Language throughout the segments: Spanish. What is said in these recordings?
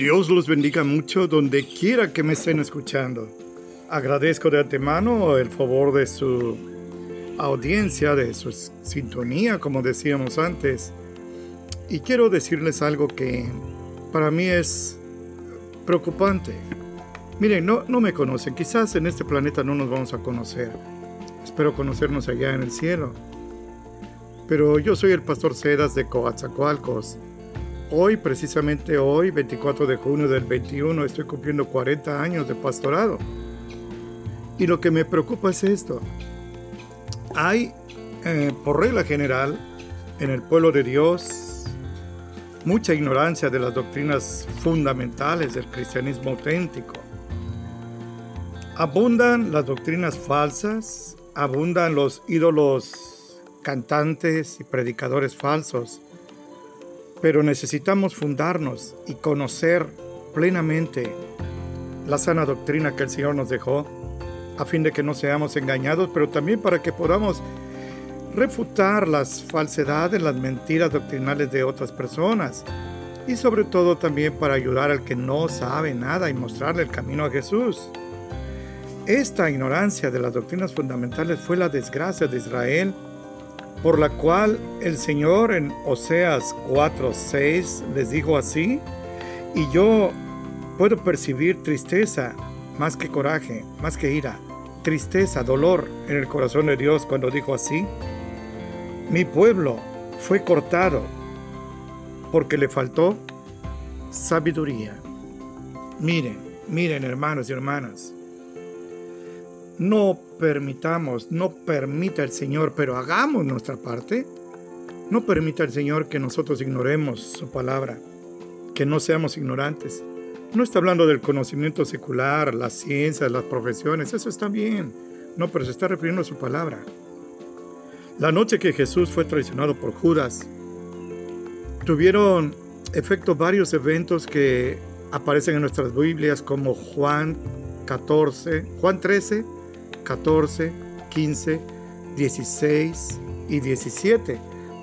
Dios los bendiga mucho donde quiera que me estén escuchando. Agradezco de antemano el favor de su audiencia, de su sintonía, como decíamos antes. Y quiero decirles algo que para mí es preocupante. Miren, no, no me conocen, quizás en este planeta no nos vamos a conocer. Espero conocernos allá en el cielo. Pero yo soy el pastor Cedas de Coatzacoalcos Hoy, precisamente hoy, 24 de junio del 21, estoy cumpliendo 40 años de pastorado. Y lo que me preocupa es esto. Hay, eh, por regla general, en el pueblo de Dios, mucha ignorancia de las doctrinas fundamentales del cristianismo auténtico. Abundan las doctrinas falsas, abundan los ídolos cantantes y predicadores falsos pero necesitamos fundarnos y conocer plenamente la sana doctrina que el Señor nos dejó, a fin de que no seamos engañados, pero también para que podamos refutar las falsedades, las mentiras doctrinales de otras personas, y sobre todo también para ayudar al que no sabe nada y mostrarle el camino a Jesús. Esta ignorancia de las doctrinas fundamentales fue la desgracia de Israel por la cual el Señor en Oseas 4:6 les dijo así, y yo puedo percibir tristeza más que coraje, más que ira, tristeza, dolor en el corazón de Dios cuando dijo así, mi pueblo fue cortado porque le faltó sabiduría. Miren, miren hermanos y hermanas, no permitamos, no permita el Señor, pero hagamos nuestra parte. No permita el Señor que nosotros ignoremos su palabra, que no seamos ignorantes. No está hablando del conocimiento secular, las ciencias, las profesiones, eso está bien. No, pero se está refiriendo a su palabra. La noche que Jesús fue traicionado por Judas, tuvieron efecto varios eventos que aparecen en nuestras Biblias como Juan 14, Juan 13, 14, 15, 16 y 17.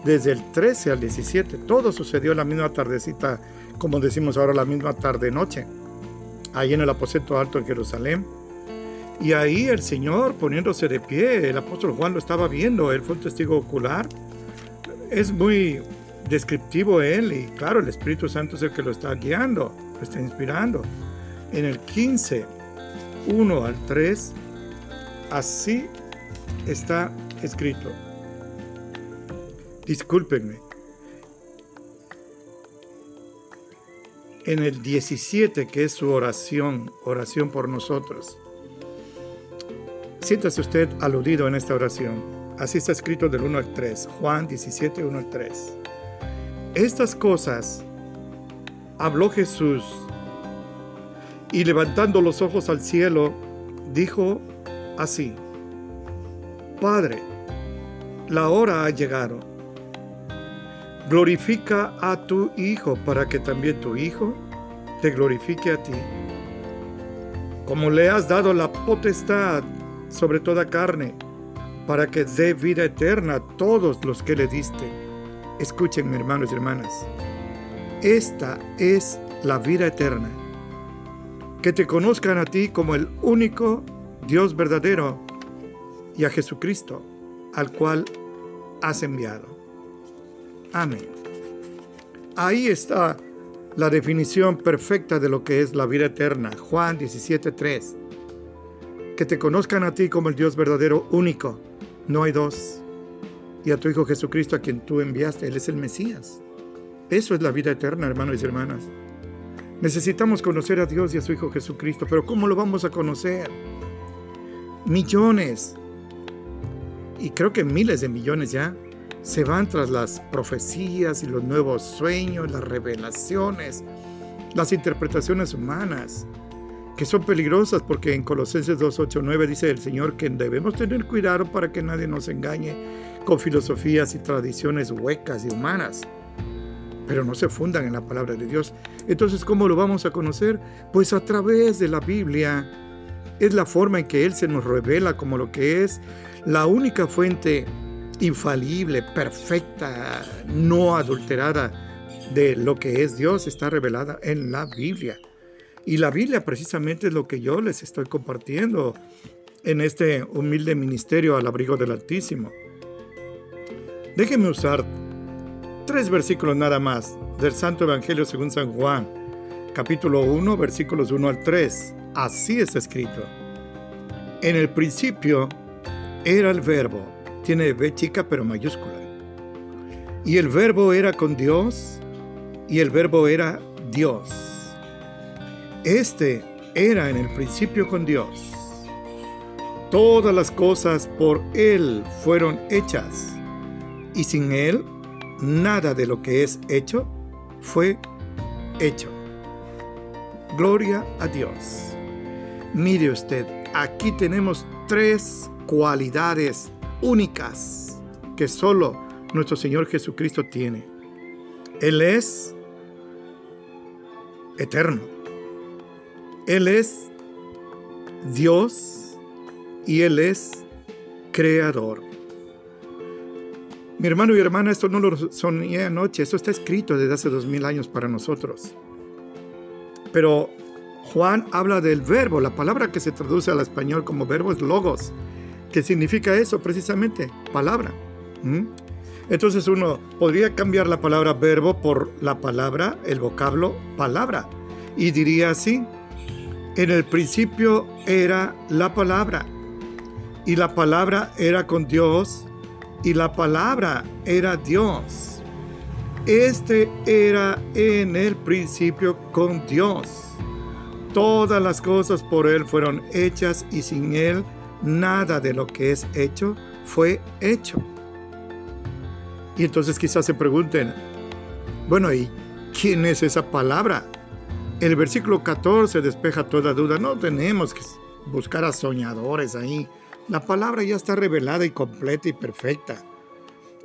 Desde el 13 al 17, todo sucedió la misma tardecita, como decimos ahora, la misma tarde-noche, ahí en el aposento alto en Jerusalén. Y ahí el Señor poniéndose de pie, el apóstol Juan lo estaba viendo, él fue un testigo ocular. Es muy descriptivo él y claro, el Espíritu Santo es el que lo está guiando, lo está inspirando. En el 15, 1 al 3, Así está escrito. Discúlpenme. En el 17, que es su oración, oración por nosotros. Siéntase usted aludido en esta oración. Así está escrito del 1 al 3. Juan 17, 1 al 3. Estas cosas habló Jesús y levantando los ojos al cielo, dijo así, Padre, la hora ha llegado. Glorifica a tu Hijo para que también tu Hijo te glorifique a ti. Como le has dado la potestad sobre toda carne, para que dé vida eterna a todos los que le diste. Escuchen, hermanos y hermanas. Esta es la vida eterna. Que te conozcan a ti como el único Dios verdadero y a Jesucristo, al cual has enviado. Amén. Ahí está la definición perfecta de lo que es la vida eterna. Juan 17:3. Que te conozcan a ti como el Dios verdadero único. No hay dos. Y a tu Hijo Jesucristo a quien tú enviaste. Él es el Mesías. Eso es la vida eterna, hermanos y hermanas. Necesitamos conocer a Dios y a su Hijo Jesucristo, pero ¿cómo lo vamos a conocer? Millones, y creo que miles de millones ya, se van tras las profecías y los nuevos sueños, las revelaciones, las interpretaciones humanas, que son peligrosas porque en Colosenses 2.8.9 dice el Señor que debemos tener cuidado para que nadie nos engañe con filosofías y tradiciones huecas y humanas, pero no se fundan en la palabra de Dios. Entonces, ¿cómo lo vamos a conocer? Pues a través de la Biblia, es la forma en que Él se nos revela como lo que es la única fuente infalible, perfecta, no adulterada de lo que es Dios está revelada en la Biblia. Y la Biblia precisamente es lo que yo les estoy compartiendo en este humilde ministerio al abrigo del Altísimo. Déjenme usar tres versículos nada más del Santo Evangelio según San Juan, capítulo 1, versículos 1 al 3. Así está escrito. En el principio era el verbo, tiene B chica pero mayúscula. Y el verbo era con Dios y el verbo era Dios. Este era en el principio con Dios. Todas las cosas por Él fueron hechas y sin Él nada de lo que es hecho fue hecho. Gloria a Dios. Mire usted, aquí tenemos tres cualidades únicas que solo nuestro Señor Jesucristo tiene. Él es eterno. Él es Dios y Él es creador. Mi hermano y hermana, esto no lo soñé anoche, esto está escrito desde hace dos mil años para nosotros. Pero Juan habla del verbo, la palabra que se traduce al español como verbo es logos, que significa eso precisamente, palabra. Entonces uno podría cambiar la palabra verbo por la palabra, el vocablo palabra, y diría así, en el principio era la palabra, y la palabra era con Dios, y la palabra era Dios. Este era en el principio con Dios. Todas las cosas por Él fueron hechas y sin Él nada de lo que es hecho fue hecho. Y entonces quizás se pregunten, bueno, ¿y quién es esa palabra? El versículo 14 despeja toda duda. No tenemos que buscar a soñadores ahí. La palabra ya está revelada y completa y perfecta.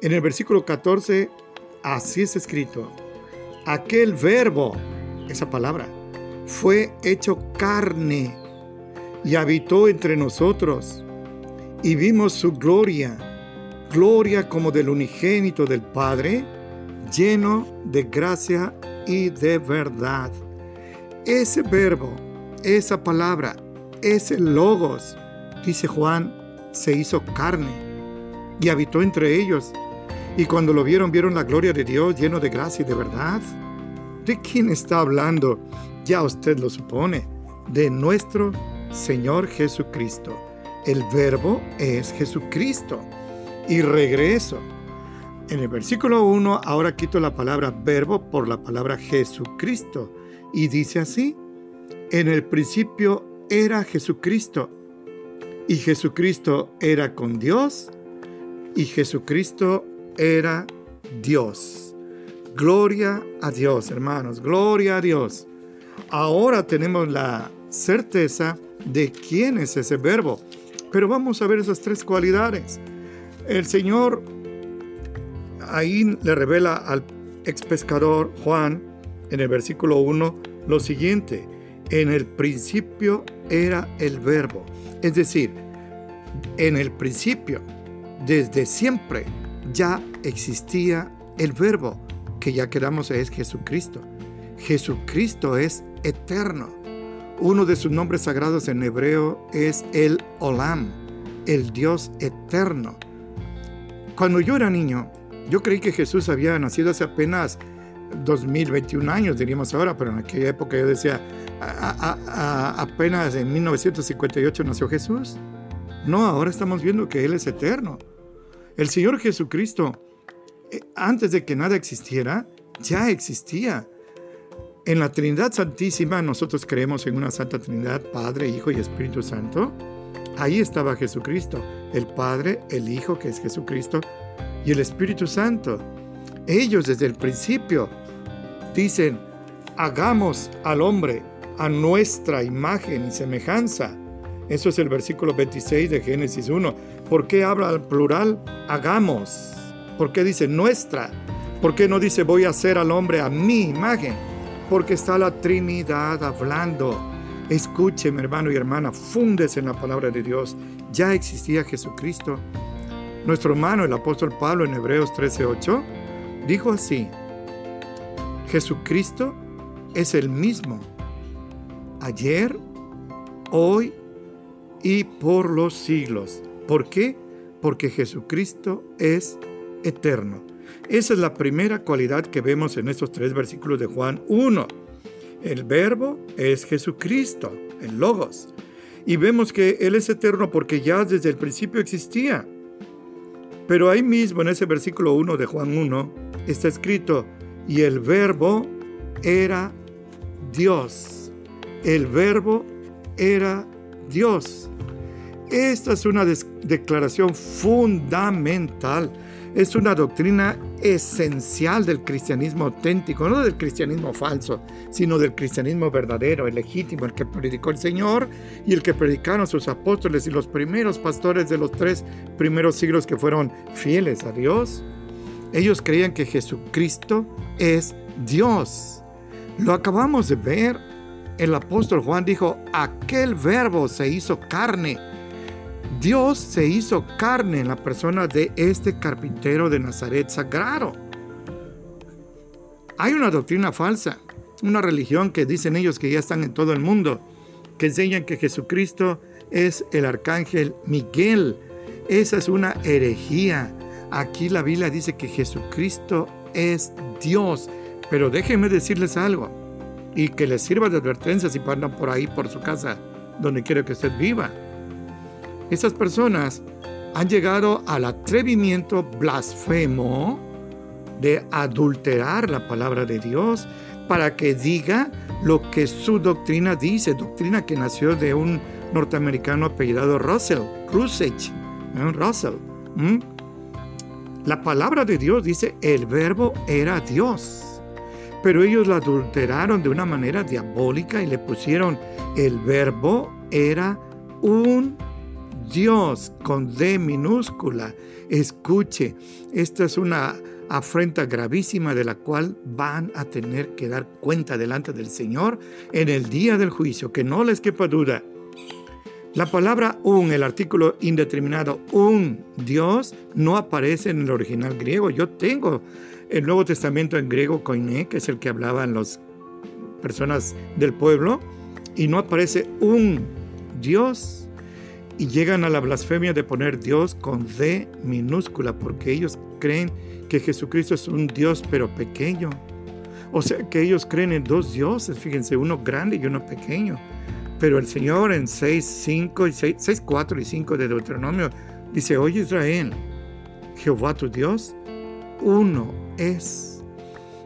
En el versículo 14, así es escrito. Aquel verbo, esa palabra, fue hecho carne y habitó entre nosotros y vimos su gloria, gloria como del unigénito del Padre, lleno de gracia y de verdad. Ese verbo, esa palabra, ese logos, dice Juan, se hizo carne y habitó entre ellos. Y cuando lo vieron, vieron la gloria de Dios lleno de gracia y de verdad. ¿De quién está hablando? Ya usted lo supone. De nuestro Señor Jesucristo. El verbo es Jesucristo. Y regreso. En el versículo 1 ahora quito la palabra verbo por la palabra Jesucristo. Y dice así, en el principio era Jesucristo y Jesucristo era con Dios y Jesucristo era Dios. Gloria a Dios, hermanos, gloria a Dios. Ahora tenemos la certeza de quién es ese verbo. Pero vamos a ver esas tres cualidades. El Señor ahí le revela al ex pescador Juan en el versículo 1 lo siguiente. En el principio era el verbo. Es decir, en el principio, desde siempre, ya existía el verbo, que ya quedamos es Jesucristo. Jesucristo es eterno. Uno de sus nombres sagrados en hebreo es el Olam, el Dios eterno. Cuando yo era niño, yo creí que Jesús había nacido hace apenas 2021 años, diríamos ahora, pero en aquella época yo decía, apenas en 1958 nació Jesús. No, ahora estamos viendo que Él es eterno. El Señor Jesucristo, antes de que nada existiera, ya existía. En la Trinidad Santísima nosotros creemos en una Santa Trinidad, Padre, Hijo y Espíritu Santo. Ahí estaba Jesucristo, el Padre, el Hijo, que es Jesucristo, y el Espíritu Santo. Ellos desde el principio dicen, hagamos al hombre a nuestra imagen y semejanza. Eso es el versículo 26 de Génesis 1. ¿Por qué habla al plural? Hagamos. ¿Por qué dice nuestra? ¿Por qué no dice voy a hacer al hombre a mi imagen? Porque está la Trinidad hablando. Escúcheme, hermano y hermana, fundes en la palabra de Dios. Ya existía Jesucristo. Nuestro hermano, el apóstol Pablo, en Hebreos 13:8, dijo así: Jesucristo es el mismo, ayer, hoy y por los siglos. ¿Por qué? Porque Jesucristo es eterno. Esa es la primera cualidad que vemos en estos tres versículos de Juan 1. El verbo es Jesucristo, el logos. Y vemos que Él es eterno porque ya desde el principio existía. Pero ahí mismo en ese versículo 1 de Juan 1 está escrito, y el verbo era Dios. El verbo era Dios. Esta es una declaración fundamental es una doctrina esencial del cristianismo auténtico, no del cristianismo falso, sino del cristianismo verdadero, el legítimo, el que predicó el Señor y el que predicaron sus apóstoles y los primeros pastores de los tres primeros siglos que fueron fieles a Dios. Ellos creían que Jesucristo es Dios. Lo acabamos de ver. El apóstol Juan dijo, aquel verbo se hizo carne Dios se hizo carne en la persona de este carpintero de Nazaret sagrado. Hay una doctrina falsa, una religión que dicen ellos que ya están en todo el mundo, que enseñan que Jesucristo es el arcángel Miguel. Esa es una herejía. Aquí la Biblia dice que Jesucristo es Dios. Pero déjenme decirles algo y que les sirva de advertencia si andan por ahí, por su casa, donde quiera que usted viva. Esas personas han llegado al atrevimiento blasfemo de adulterar la palabra de Dios para que diga lo que su doctrina dice, doctrina que nació de un norteamericano apellidado Russell, Rusech, ¿eh? Russell. La palabra de Dios dice, el verbo era Dios, pero ellos la adulteraron de una manera diabólica y le pusieron, el verbo era un Dios con D minúscula. Escuche, esta es una afrenta gravísima de la cual van a tener que dar cuenta delante del Señor en el día del juicio, que no les quepa duda. La palabra un, el artículo indeterminado, un Dios, no aparece en el original griego. Yo tengo el Nuevo Testamento en griego koiné, que es el que hablaban las personas del pueblo, y no aparece un Dios y llegan a la blasfemia de poner Dios con D minúscula porque ellos creen que Jesucristo es un Dios pero pequeño. O sea que ellos creen en dos dioses, fíjense, uno grande y uno pequeño. Pero el Señor en 6, 5 y 6, 6 4 y 5 de Deuteronomio dice, oye Israel, Jehová tu Dios, uno es.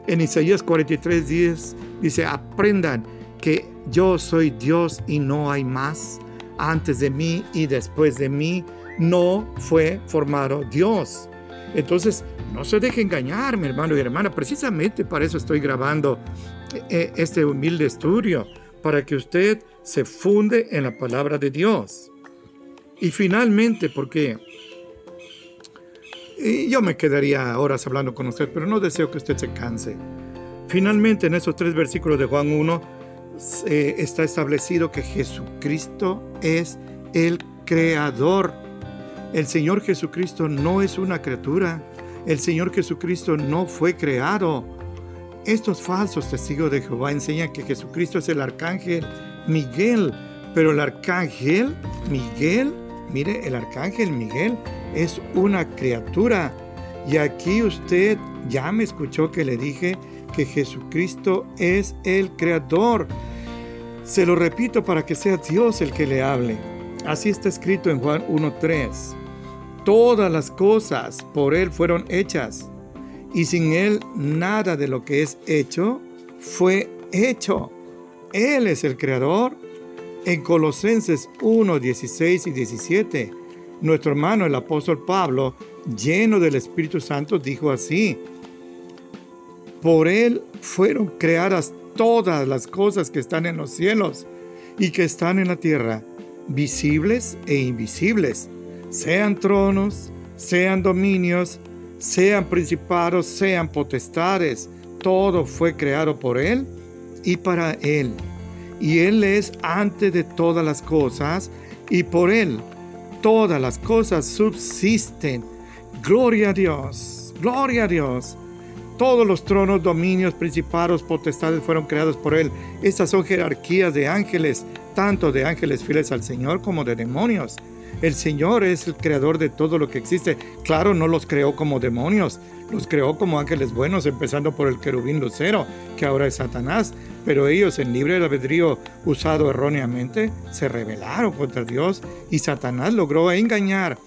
En Isaías 43, 10 dice, aprendan que yo soy Dios y no hay más antes de mí y después de mí no fue formado Dios. Entonces, no se deje engañar, mi hermano y hermana. Precisamente para eso estoy grabando eh, este humilde estudio, para que usted se funde en la palabra de Dios. Y finalmente, porque yo me quedaría horas hablando con usted, pero no deseo que usted se canse. Finalmente, en esos tres versículos de Juan 1, está establecido que Jesucristo es el creador. El Señor Jesucristo no es una criatura. El Señor Jesucristo no fue creado. Estos falsos testigos de Jehová enseñan que Jesucristo es el arcángel Miguel, pero el arcángel Miguel, mire, el arcángel Miguel es una criatura. Y aquí usted ya me escuchó que le dije que Jesucristo es el creador. Se lo repito para que sea Dios el que le hable. Así está escrito en Juan 1.3. Todas las cosas por Él fueron hechas, y sin Él nada de lo que es hecho fue hecho. Él es el creador. En Colosenses 1, 16 y 17, nuestro hermano el apóstol Pablo, lleno del Espíritu Santo, dijo así, por Él fueron creadas todas las cosas que están en los cielos y que están en la tierra, visibles e invisibles, sean tronos, sean dominios, sean principados, sean potestades, todo fue creado por Él y para Él. Y Él es antes de todas las cosas y por Él todas las cosas subsisten. Gloria a Dios, gloria a Dios. Todos los tronos, dominios, principados, potestades fueron creados por Él. Estas son jerarquías de ángeles, tanto de ángeles fieles al Señor como de demonios. El Señor es el creador de todo lo que existe. Claro, no los creó como demonios, los creó como ángeles buenos, empezando por el querubín lucero, que ahora es Satanás. Pero ellos, en libre albedrío usado erróneamente, se rebelaron contra Dios y Satanás logró engañar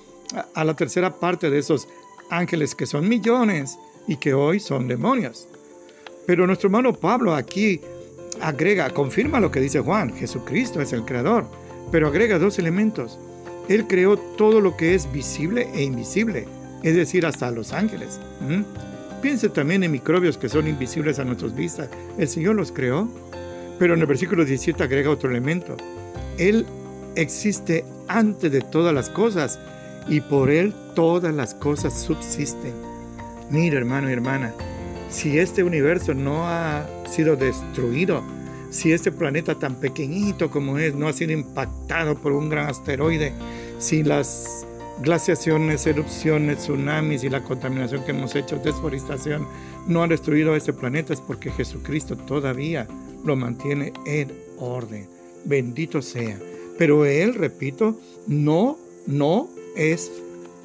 a la tercera parte de esos ángeles que son millones y que hoy son demonios. Pero nuestro hermano Pablo aquí agrega, confirma lo que dice Juan, Jesucristo es el creador, pero agrega dos elementos. Él creó todo lo que es visible e invisible, es decir, hasta los ángeles. Piense también en microbios que son invisibles a nuestras vistas. El Señor los creó. Pero en el versículo 17 agrega otro elemento. Él existe antes de todas las cosas y por Él todas las cosas subsisten. Mira, hermano y hermana, si este universo no ha sido destruido, si este planeta tan pequeñito como es no ha sido impactado por un gran asteroide, si las glaciaciones, erupciones, tsunamis y la contaminación que hemos hecho, desforestación, no han destruido este planeta, es porque Jesucristo todavía lo mantiene en orden. Bendito sea. Pero Él, repito, no, no es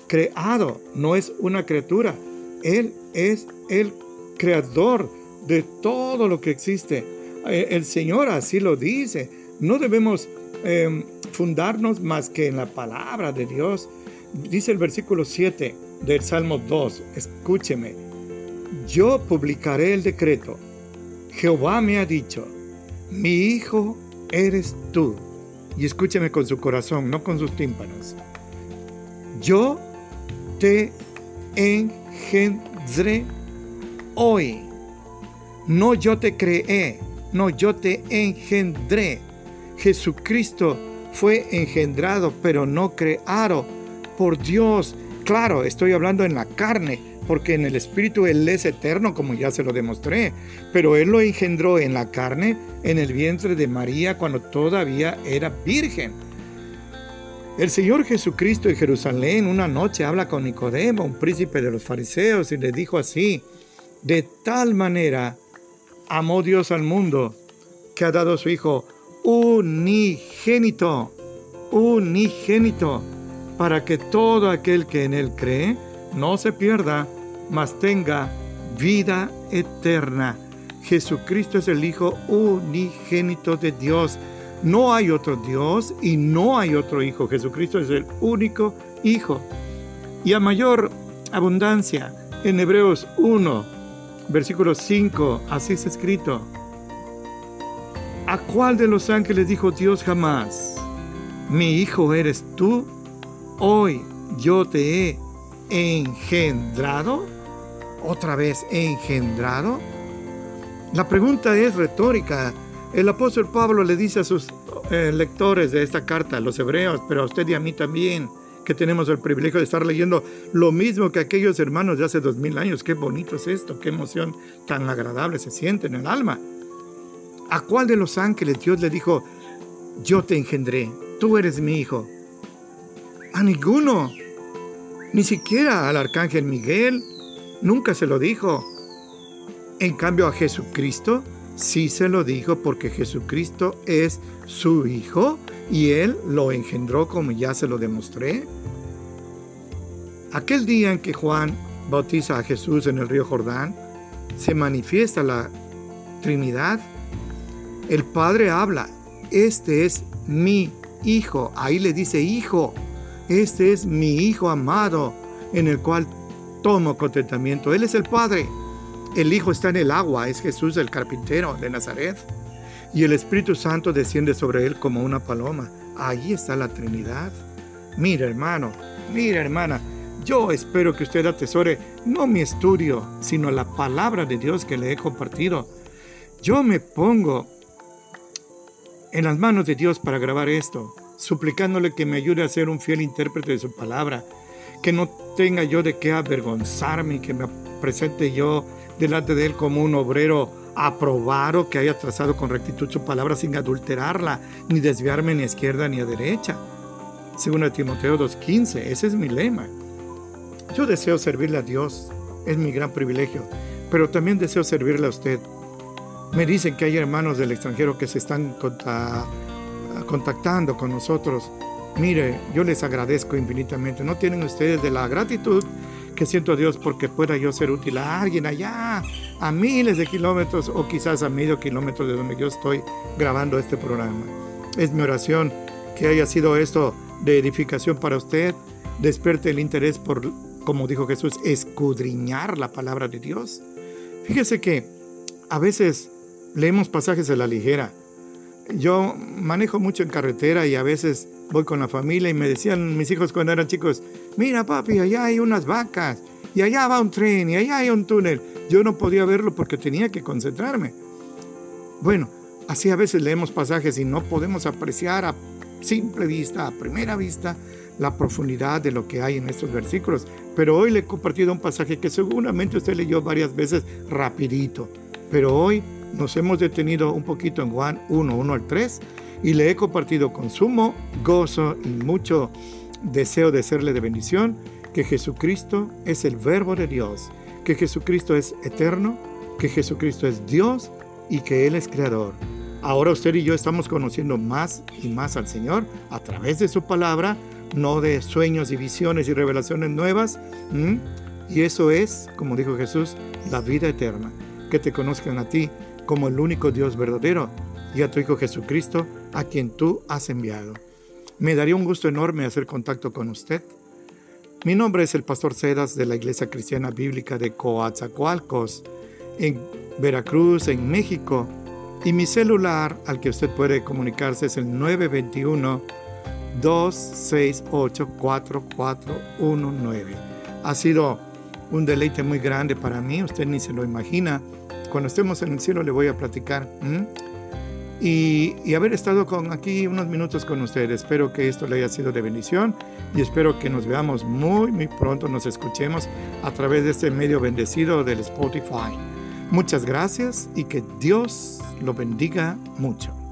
creado, no es una criatura. Él es el creador de todo lo que existe. Eh, el Señor así lo dice. No debemos em, fundarnos más que en la palabra de Dios. Dice el versículo 7 del Salmo 2, escúcheme, yo publicaré el decreto. Jehová me ha dicho, mi hijo eres tú. Y escúcheme con su corazón, no con sus tímpanos. Yo te engendré hoy. No yo te creé, no yo te engendré. Jesucristo fue engendrado, pero no creado por Dios. Claro, estoy hablando en la carne, porque en el espíritu Él es eterno, como ya se lo demostré, pero Él lo engendró en la carne, en el vientre de María, cuando todavía era virgen. El Señor Jesucristo en Jerusalén una noche habla con Nicodemo, un príncipe de los fariseos, y le dijo así, de tal manera amó Dios al mundo que ha dado a su Hijo unigénito, unigénito, para que todo aquel que en Él cree no se pierda, mas tenga vida eterna. Jesucristo es el Hijo unigénito de Dios. No hay otro Dios y no hay otro Hijo. Jesucristo es el único Hijo. Y a mayor abundancia, en Hebreos 1, versículo 5, así es escrito. ¿A cuál de los ángeles dijo Dios jamás? Mi hijo eres tú, hoy yo te he engendrado. Otra vez, engendrado. La pregunta es retórica. El apóstol Pablo le dice a sus eh, lectores de esta carta, los hebreos, pero a usted y a mí también, que tenemos el privilegio de estar leyendo lo mismo que aquellos hermanos de hace dos mil años. Qué bonito es esto, qué emoción tan agradable se siente en el alma. ¿A cuál de los ángeles Dios le dijo, yo te engendré, tú eres mi hijo? A ninguno. Ni siquiera al arcángel Miguel. Nunca se lo dijo. En cambio a Jesucristo sí se lo dijo porque Jesucristo es su hijo y él lo engendró como ya se lo demostré. Aquel día en que Juan bautiza a Jesús en el río Jordán, se manifiesta la Trinidad el Padre habla, este es mi Hijo, ahí le dice Hijo, este es mi Hijo amado, en el cual tomo contentamiento. Él es el Padre. El Hijo está en el agua, es Jesús el carpintero de Nazaret. Y el Espíritu Santo desciende sobre él como una paloma. Ahí está la Trinidad. Mira hermano, mira hermana, yo espero que usted atesore no mi estudio, sino la palabra de Dios que le he compartido. Yo me pongo en las manos de Dios para grabar esto, suplicándole que me ayude a ser un fiel intérprete de su palabra, que no tenga yo de qué avergonzarme, que me presente yo delante de Él como un obrero aprobado que haya trazado con rectitud su palabra sin adulterarla, ni desviarme ni a izquierda ni a derecha. Según Timoteo 2.15, ese es mi lema. Yo deseo servirle a Dios, es mi gran privilegio, pero también deseo servirle a usted. Me dicen que hay hermanos del extranjero que se están contactando con nosotros. Mire, yo les agradezco infinitamente. No tienen ustedes de la gratitud que siento a Dios porque pueda yo ser útil a alguien allá, a miles de kilómetros o quizás a medio kilómetro de donde yo estoy grabando este programa. Es mi oración que haya sido esto de edificación para usted, despierte el interés por, como dijo Jesús, escudriñar la palabra de Dios. Fíjese que a veces leemos pasajes a la ligera. Yo manejo mucho en carretera y a veces voy con la familia y me decían mis hijos cuando eran chicos, mira papi, allá hay unas vacas y allá va un tren y allá hay un túnel. Yo no podía verlo porque tenía que concentrarme. Bueno, así a veces leemos pasajes y no podemos apreciar a simple vista, a primera vista, la profundidad de lo que hay en estos versículos. Pero hoy le he compartido un pasaje que seguramente usted leyó varias veces rapidito. Pero hoy nos hemos detenido un poquito en Juan 1, 1 al 3 y le he compartido con sumo gozo y mucho deseo de serle de bendición que Jesucristo es el verbo de Dios, que Jesucristo es eterno, que Jesucristo es Dios y que Él es creador. Ahora usted y yo estamos conociendo más y más al Señor a través de su palabra, no de sueños y visiones y revelaciones nuevas. Y eso es, como dijo Jesús, la vida eterna. Que te conozcan a ti como el único Dios verdadero y a tu Hijo Jesucristo, a quien tú has enviado. Me daría un gusto enorme hacer contacto con usted. Mi nombre es el Pastor Cedas de la Iglesia Cristiana Bíblica de Coatzacoalcos, en Veracruz, en México. Y mi celular al que usted puede comunicarse es el 921-268-4419. Ha sido un deleite muy grande para mí, usted ni se lo imagina. Cuando estemos en el cielo le voy a platicar. Y, haber estado con aquí unos minutos con usted. Espero que esto le haya sido de bendición y espero que nos veamos muy, muy pronto, nos escuchemos a través de este medio bendecido del Spotify. Muchas gracias y que Dios lo bendiga mucho.